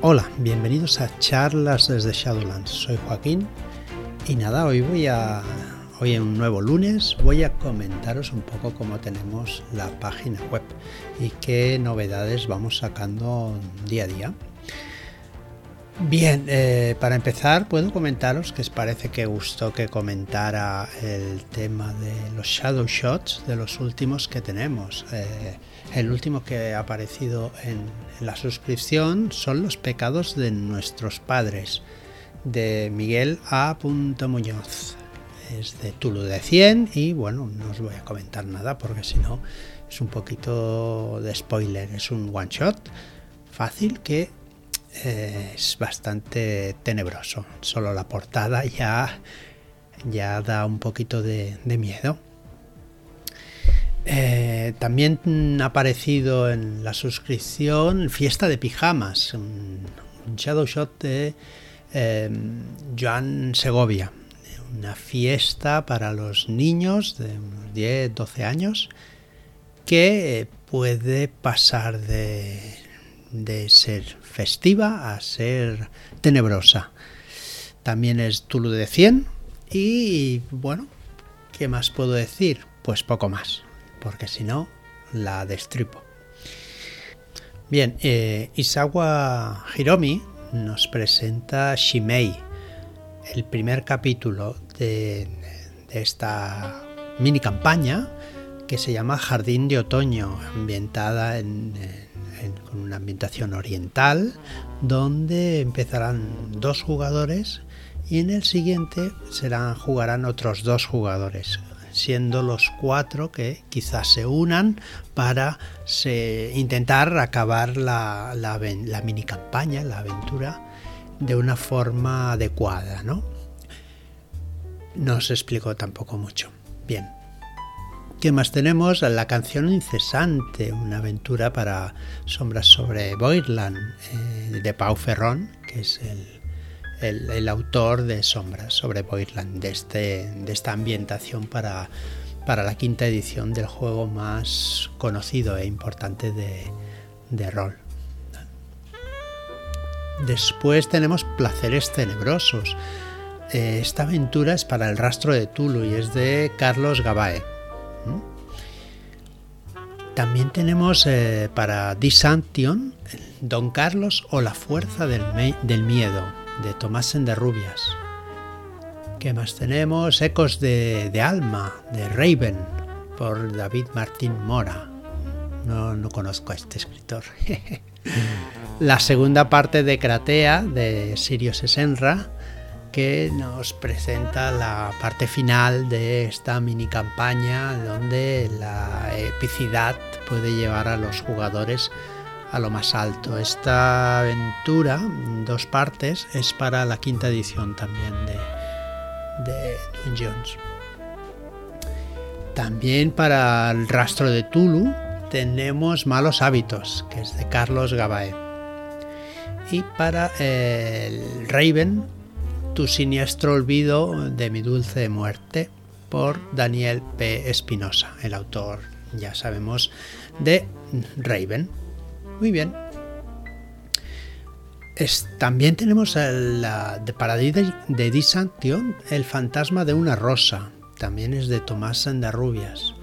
Hola, bienvenidos a charlas desde Shadowlands. Soy Joaquín y nada, hoy voy a hoy en un nuevo lunes voy a comentaros un poco cómo tenemos la página web y qué novedades vamos sacando día a día. Bien, eh, para empezar puedo comentaros que os parece que gustó que comentara el tema de los shadow shots de los últimos que tenemos. Eh, el último que ha aparecido en, la suscripción son los pecados de nuestros padres de Miguel A. Muñoz. Es de Tulu de 100 y bueno, no os voy a comentar nada porque si no es un poquito de spoiler. Es un one shot fácil que es bastante tenebroso. Solo la portada ya, ya da un poquito de, miedo. Eh, también ha aparecido en la suscripción Fiesta de Pijamas, un, shadow shot de em, Joan Segovia. Una fiesta para los niños de unos 10, 12 años que puede pasar de de ser festiva a ser tenebrosa. También es Tulu de 100 y bueno, ¿qué más puedo decir? Pues poco más, porque si no, la destripo. Bien, eh, Isawa Hiromi nos presenta Shimei, el primer capítulo de, de esta mini campaña que se llama Jardín de Otoño, ambientada en, con una ambientación oriental, donde empezarán dos jugadores y en el siguiente serán, jugarán otros dos jugadores, siendo los cuatro que quizás se unan para intentar acabar la, la, mini campaña, la aventura, de una forma adecuada. ¿no? no os explico tampoco mucho. Bien. ¿Qué más tenemos? La canción incesante, una aventura para Sombras sobre Boirland, eh, de Pau Ferrón, que es el, autor de Sombras sobre Boirland, de, este, de esta ambientación para, para la quinta edición del juego más conocido e importante de, rol. Después tenemos Placeres Tenebrosos. Eh, esta aventura es para el rastro de Tulu y es de Carlos Gabae. También tenemos eh, para Disantion Don Carlos o la fuerza del, miedo de Tomás Rubias. ¿Qué más tenemos? Ecos de, Alma de Raven por David Martín Mora. No, no conozco a este escritor. la segunda parte de Cratea de Sirius Esenra que nos presenta la parte final de esta mini campaña donde la epicidad puede llevar a los jugadores a lo más alto. Esta aventura, dos partes, es para la quinta edición también de, de Dungeons. También para el rastro de Tulu tenemos Malos Hábitos, que es de Carlos Gabae. Y para el Raven tu siniestro olvido de mi dulce muerte por Daniel P. Espinosa, el autor, ya sabemos, de Raven. Muy bien. también tenemos la de Paradise de Disantion, El fantasma de una rosa. También es de Tomás Sandarrubias.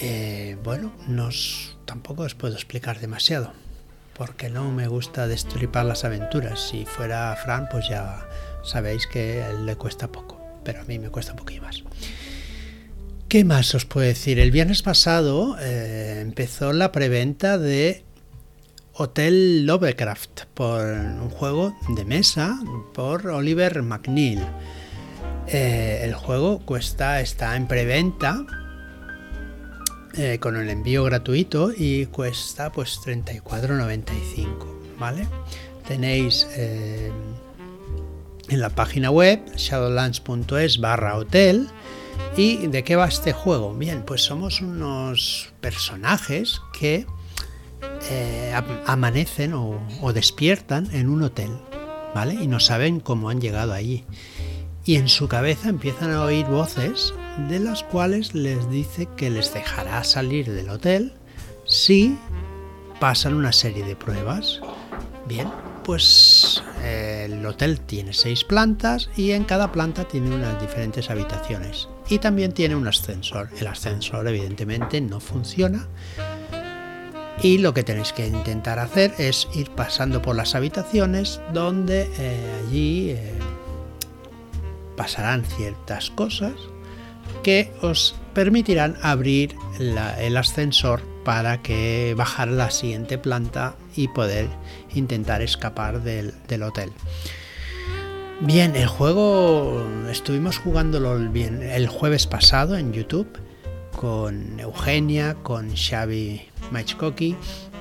Eh, bueno, nos, tampoco os puedo explicar demasiado porque no me gusta destripar las aventuras. Si fuera Fran, pues ya sabéis que le cuesta poco, pero a mí me cuesta un poquito más. ¿Qué más os puedo decir? El viernes pasado eh, empezó la preventa de Hotel Lovecraft por un juego de mesa por Oliver McNeil. Eh, el juego cuesta, está en preventa eh, con el envío gratuito y cuesta pues 34.95, ¿vale? Tenéis eh, en la página web shadowlands.es barra hotel y de qué va este juego. Bien, pues somos unos personajes que eh, amanecen o, o despiertan en un hotel, ¿vale? Y no saben cómo han llegado allí y en su cabeza empiezan a oír voces de las cuales les dice que les dejará salir del hotel si pasan una serie de pruebas. Bien, pues el hotel tiene seis plantas y en cada planta tiene unas diferentes habitaciones. Y también tiene un ascensor. El ascensor evidentemente no funciona. Y lo que tenéis que intentar hacer es ir pasando por las habitaciones donde eh, allí eh, pasarán ciertas cosas que os permitirán abrir el ascensor para que bajar la siguiente planta y poder intentar escapar del, hotel. Bien, el juego estuvimos jugándolo el jueves pasado en YouTube con Eugenia, con Xavi Machkoki,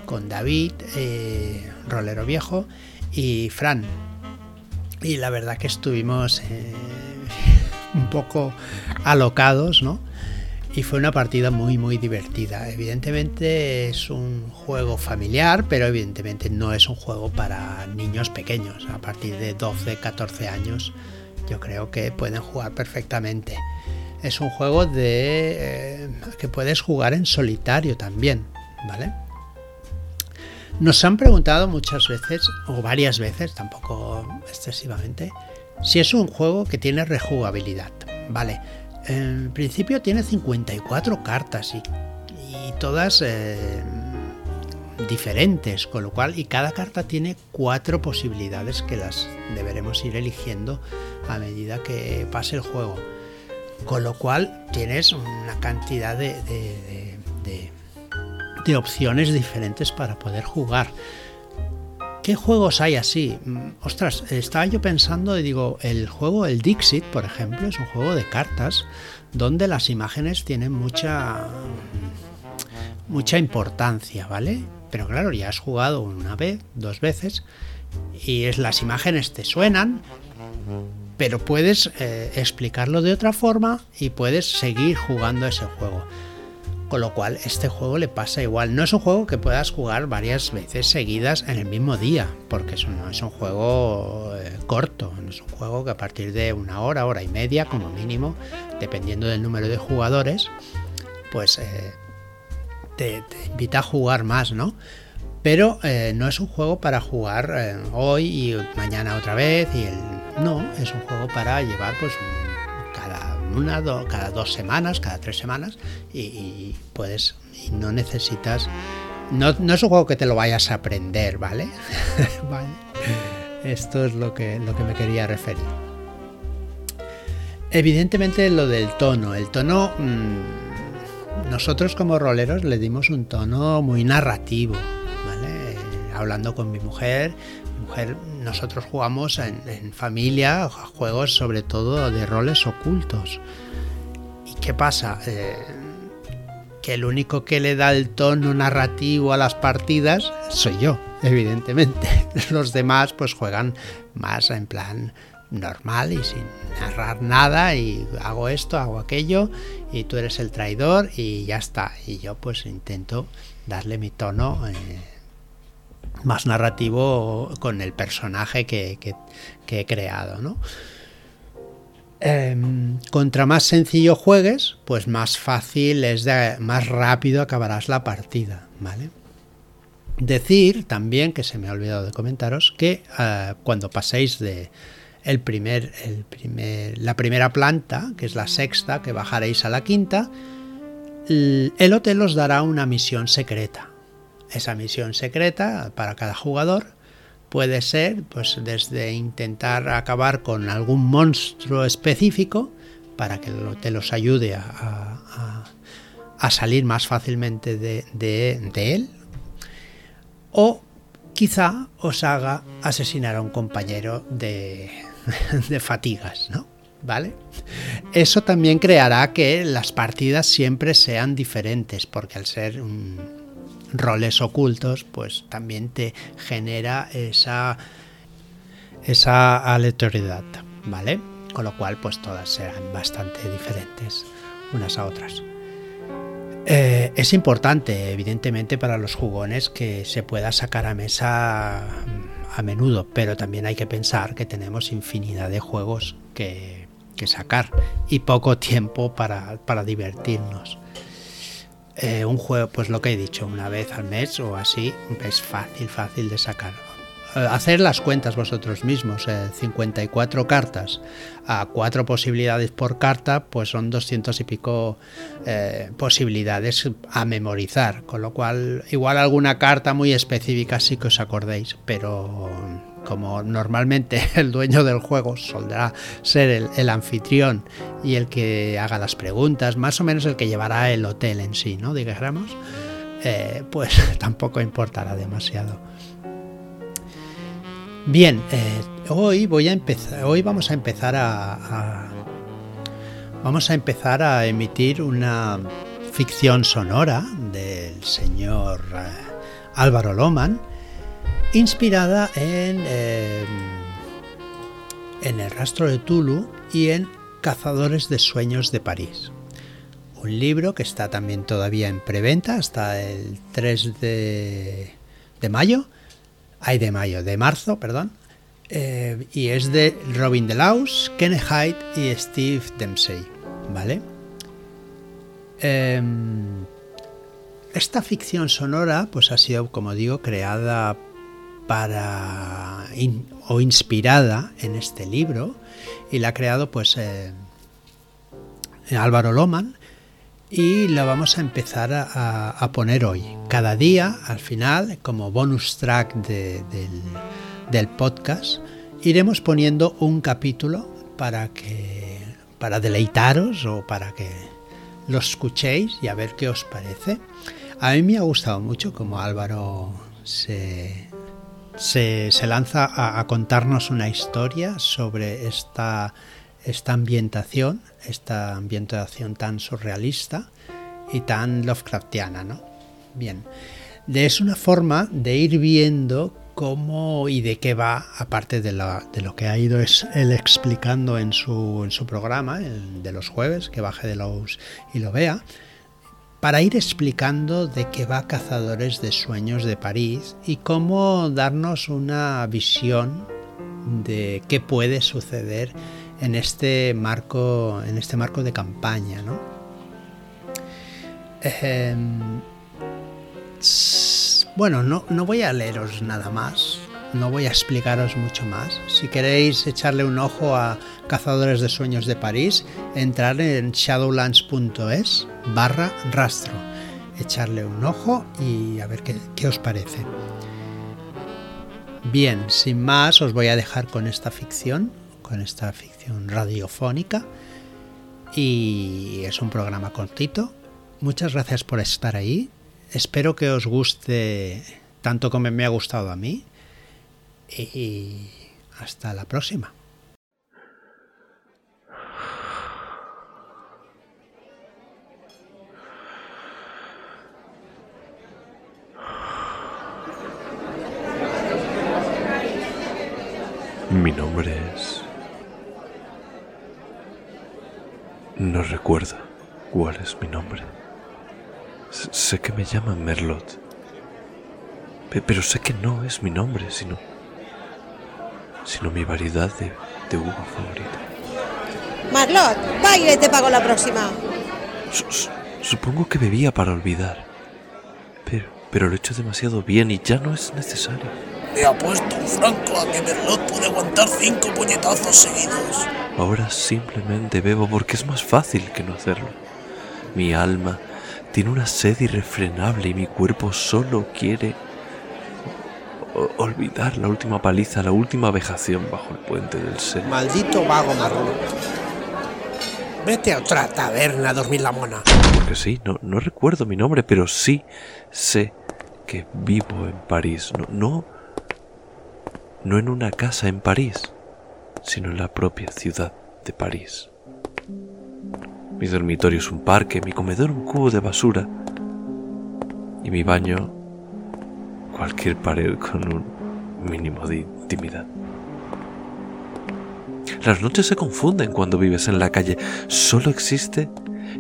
con David, eh, Rolero Viejo y Fran. Y la verdad que estuvimos eh, un poco alocados, ¿no? y fue una partida muy muy divertida. Evidentemente es un juego familiar, pero evidentemente no es un juego para niños pequeños. A partir de 12, 14 años yo creo que pueden jugar perfectamente. Es un juego de eh, que puedes jugar en solitario también, ¿vale? Nos han preguntado muchas veces, o varias veces, tampoco excesivamente, si es un juego que tiene rejugabilidad. Vale, en principio tiene 54 cartas y, todas eh, diferentes, con lo cual, y cada carta tiene cuatro posibilidades que las deberemos ir eligiendo a medida que pase el juego. Con lo cual tienes una cantidad de, de opciones diferentes para poder jugar. ¿Qué juegos hay así? Mm, ostras, estaba yo pensando y digo, el juego, el Dixit, por ejemplo, es un juego de cartas donde las imágenes tienen mucha mucha importancia, ¿vale? Pero claro, ya has jugado una vez, dos veces y es las imágenes te suenan, pero puedes eh, explicarlo de otra forma y puedes seguir jugando ese juego. Con lo cual, este juego le pasa igual. No es un juego que puedas jugar varias veces seguidas en el mismo día, porque eso no es un juego eh, corto, es un juego que a partir de una hora, hora y media como mínimo, dependiendo del número de jugadores, pues eh, te, invita a jugar más, ¿no? Pero eh, no es un juego para jugar hoy y mañana otra vez. Y el, no, es un juego para llevar pues una, cada dos semanas, cada tres semanas, y, puedes, y no necesitas, no, no, es un juego que te lo vayas a aprender, ¿vale? Esto es lo que, lo que me quería referir. Evidentemente lo del tono, el tono, mm, nosotros como roleros le dimos un tono muy narrativo. Hablando con mi mujer, nosotros jugamos en, familia juegos sobre todo de roles ocultos. ¿Y qué pasa? Eh, que el único que le da el tono narrativo a las partidas soy yo, evidentemente. Los demás pues juegan más en plan normal y sin narrar nada y hago esto, hago aquello y tú eres el traidor y ya está. Y yo pues intento darle mi tono. Eh, más narrativo con el personaje que, he creado. ¿no? Em, contra más sencillo juegues, pues más fácil es de, más rápido acabarás la partida, ¿vale? Decir también, que se me ha olvidado de comentaros, que eh, cuando paséis de el primer, la primera planta, que es la sexta, que bajaréis a la quinta, el hotel os dará una misión secreta esa misión secreta para cada jugador puede ser pues desde intentar acabar con algún monstruo específico para que te los ayude a, salir más fácilmente de, él o quizá os haga asesinar a un compañero de, de fatigas, ¿no? ¿Vale? Eso también creará que las partidas siempre sean diferentes, porque al ser un, roles ocultos, pues también te genera esa, esa aleatoriedad, ¿vale? Con lo cual, pues todas serán bastante diferentes unas a otras. Eh, es importante, evidentemente, para los jugones que se pueda sacar a mesa a menudo, pero también hay que pensar que tenemos infinidad de juegos que, que sacar y poco tiempo para, para divertirnos. Eh, un juego, pues lo que he dicho, una vez al mes o así, es fácil, fácil de sacar. eh, hacer las cuentas vosotros mismos, 54 eh, cartas a cuatro posibilidades por carta, pues son 200 y pico eh, posibilidades a memorizar, con lo cual igual alguna carta muy específica sí que os acordéis, pero como normalmente el dueño del juego soldará ser el, anfitrión y el que haga las preguntas, más o menos el que llevará el hotel en sí, ¿no? Digamos, eh, pues tampoco importará demasiado. Bien, eh, hoy voy a empezar, hoy vamos a empezar a, vamos a empezar a emitir una ficción sonora del señor eh, Álvaro Loman inspirada en, em, en El rastro de Tulu y en Cazadores de Sueños de París. Un libro que está también todavía en preventa hasta el 3 de, de mayo. Ay, de mayo, de marzo, perdón. Eh, y es de Robin DeLaus, Kenneth Hyde y Steve Dempsey. ¿Vale? Em, esta ficción sonora pues ha sido, como digo, creada para o inspirada en este libro y la ha creado pues eh, Álvaro Loman y la vamos a empezar a, poner hoy. Cada día, al final, como bonus track del, del, podcast, iremos poniendo un capítulo para que para deleitaros o para que lo escuchéis y a ver qué os parece. A mí me ha gustado mucho como Álvaro se, se, lanza a, contarnos una historia sobre esta, esta ambientación, esta ambientación tan surrealista y tan Lovecraftiana, ¿no? Bien, es una forma de ir viendo cómo y de qué va, aparte de, lo que ha ido es él explicando en su, en su programa, de los jueves, que baje de los y lo vea, para ir explicando de qué va Cazadores de Sueños de París y cómo darnos una visión de qué puede suceder en este marco, en este marco de campaña. ¿no? Em, bueno, no, no voy a leeros nada más, no voy a explicaros mucho más. Si queréis echarle un ojo a Cazadores de Sueños de París, entrar en shadowlands.es barra rastro. Echarle un ojo y a ver qué, qué os parece. Bien, sin más, os voy a dejar con esta ficción, con esta ficción radiofónica. Y es un programa cortito. Muchas gracias por estar ahí. Espero que os guste tanto como me ha gustado a mí y hasta la próxima. Mi nombre es... No recuerdo cuál es mi nombre. sé que me llaman Merlot, pero sé que no es mi nombre, sino sino mi variedad de, de uva favorita. Marlot, baile te pago la próxima. supongo que bebía para olvidar, pero, pero lo he hecho demasiado bien y ya no es necesario. Me apuesto un franco a que Merlot puede aguantar cinco puñetazos seguidos. Ahora simplemente bebo porque es más fácil que no hacerlo. Mi alma tiene una sed irrefrenable y mi cuerpo solo quiere olvidar la última paliza, la última vejación bajo el puente del ser. Maldito vago marrón. Vete a otra taberna a dormir la mona. Porque sí, no, no recuerdo mi nombre, pero sí sé que vivo en París. No, no, no en una casa en París, sino en la propia ciudad de París. Mi dormitorio es un parque, mi comedor un cubo de basura y mi baño cualquier pared con un mínimo de intimidad. Las noches se confunden cuando vives en la calle. Solo existe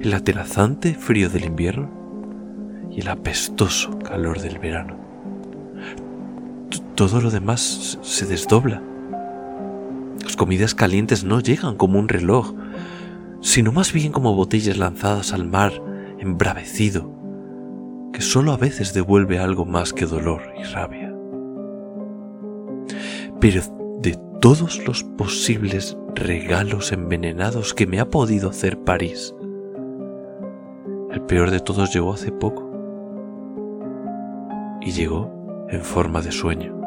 el atenazante frío del invierno y el apestoso calor del verano. Todo lo demás se desdobla. Las comidas calientes no llegan como un reloj, sino más bien como botellas lanzadas al mar embravecido que solo a veces devuelve algo más que dolor y rabia. pero de todos los posibles regalos envenenados que me ha podido hacer París, el peor de todos llegó hace poco. Y llegó en forma de sueño.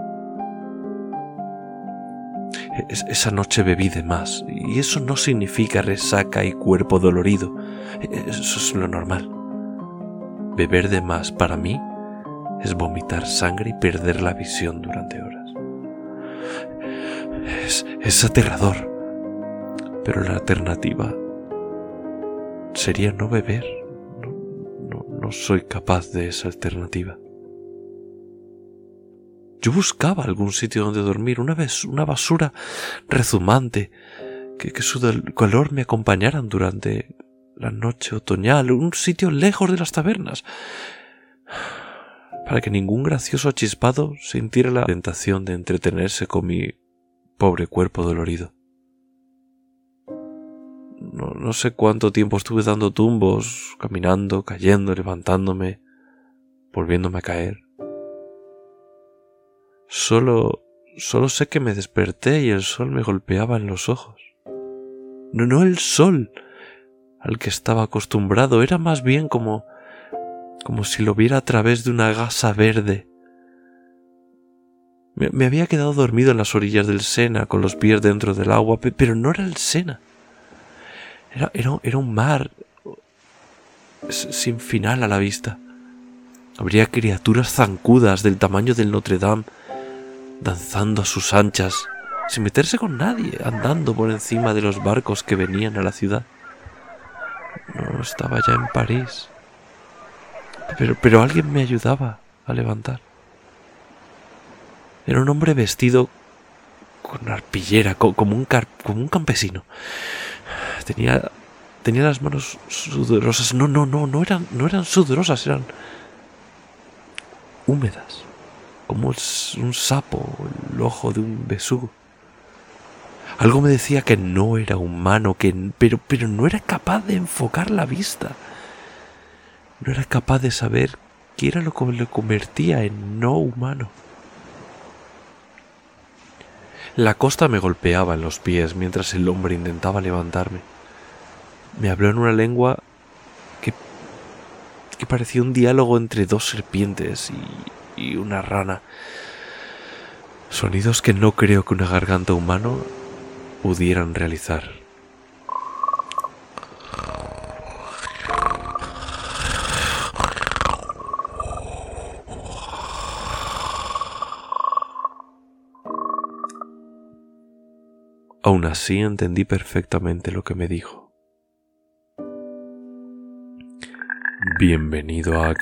esa noche bebí de más, y eso no significa resaca y cuerpo dolorido. Eso es lo normal. Beber de más para mí es vomitar sangre y perder la visión durante horas. Es, aterrador, pero la alternativa sería no beber. No, soy capaz de esa alternativa. Yo buscaba algún sitio donde dormir, una vez una basura rezumante, que, que su color me acompañaran durante la noche otoñal, un sitio lejos de las tabernas, para que ningún gracioso achispado sintiera la tentación de entretenerse con mi pobre cuerpo dolorido. No, no, sé cuánto tiempo estuve dando tumbos, caminando, cayendo, levantándome, volviéndome a caer. Solo, solo sé que me desperté y el sol me golpeaba en los ojos. No, no el sol al que estaba acostumbrado, era más bien como, como si lo viera a través de una gasa verde me, había quedado dormido en las orillas del Sena, con los pies dentro del agua, pero no era el Sena. Era, era, un mar sin final a la vista. Habría criaturas zancudas del tamaño del Notre Dame, danzando a sus anchas, sin meterse con nadie, andando por encima de los barcos que venían a la ciudad. No estaba ya en París. Pero, pero alguien me ayudaba a levantar. Era un hombre vestido con arpillera, como un, como un campesino. Tenía, tenía las manos sudorosas. No, no, no, no eran, no eran sudorosas, eran húmedas, como un sapo, el ojo de un besugo. Algo me decía que no era humano, que, pero, pero no era capaz de enfocar la vista. No era capaz de saber qué era lo que le convertía en no humano. La costa me golpeaba en los pies mientras el hombre intentaba levantarme. Me habló en una lengua que, que parecía un diálogo entre dos serpientes y, y una rana. Sonidos que no creo que una garganta humano pudieran realizar. Aún así entendí perfectamente lo que me dijo. Bienvenido a.